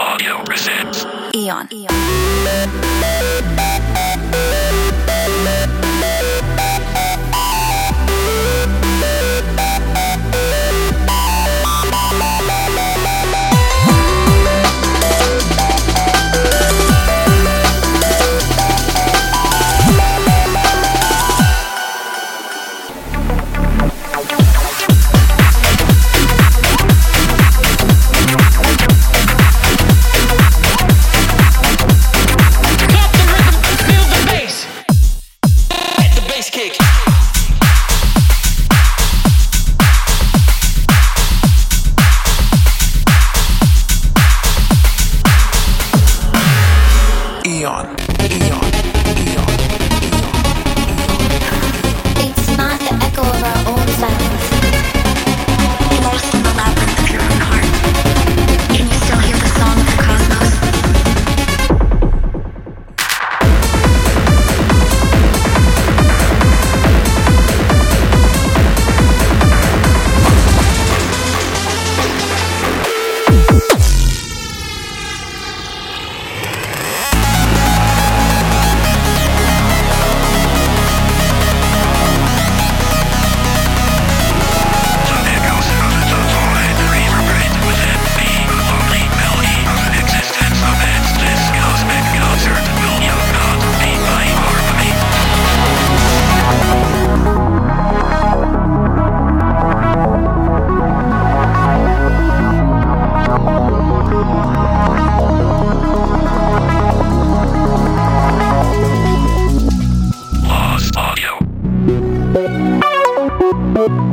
Audio presents Eon. Pump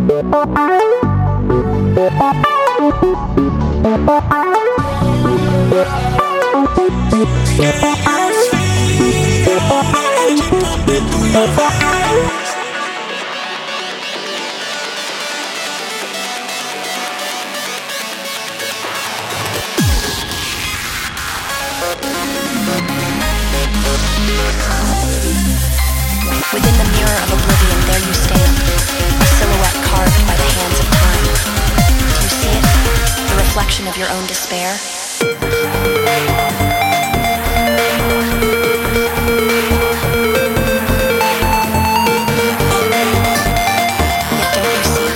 Within of your own despair? Yet don't you see?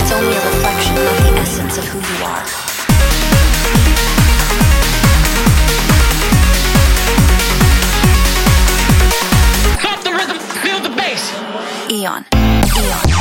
It's only a reflection of the essence of who you are. Eon. Eon.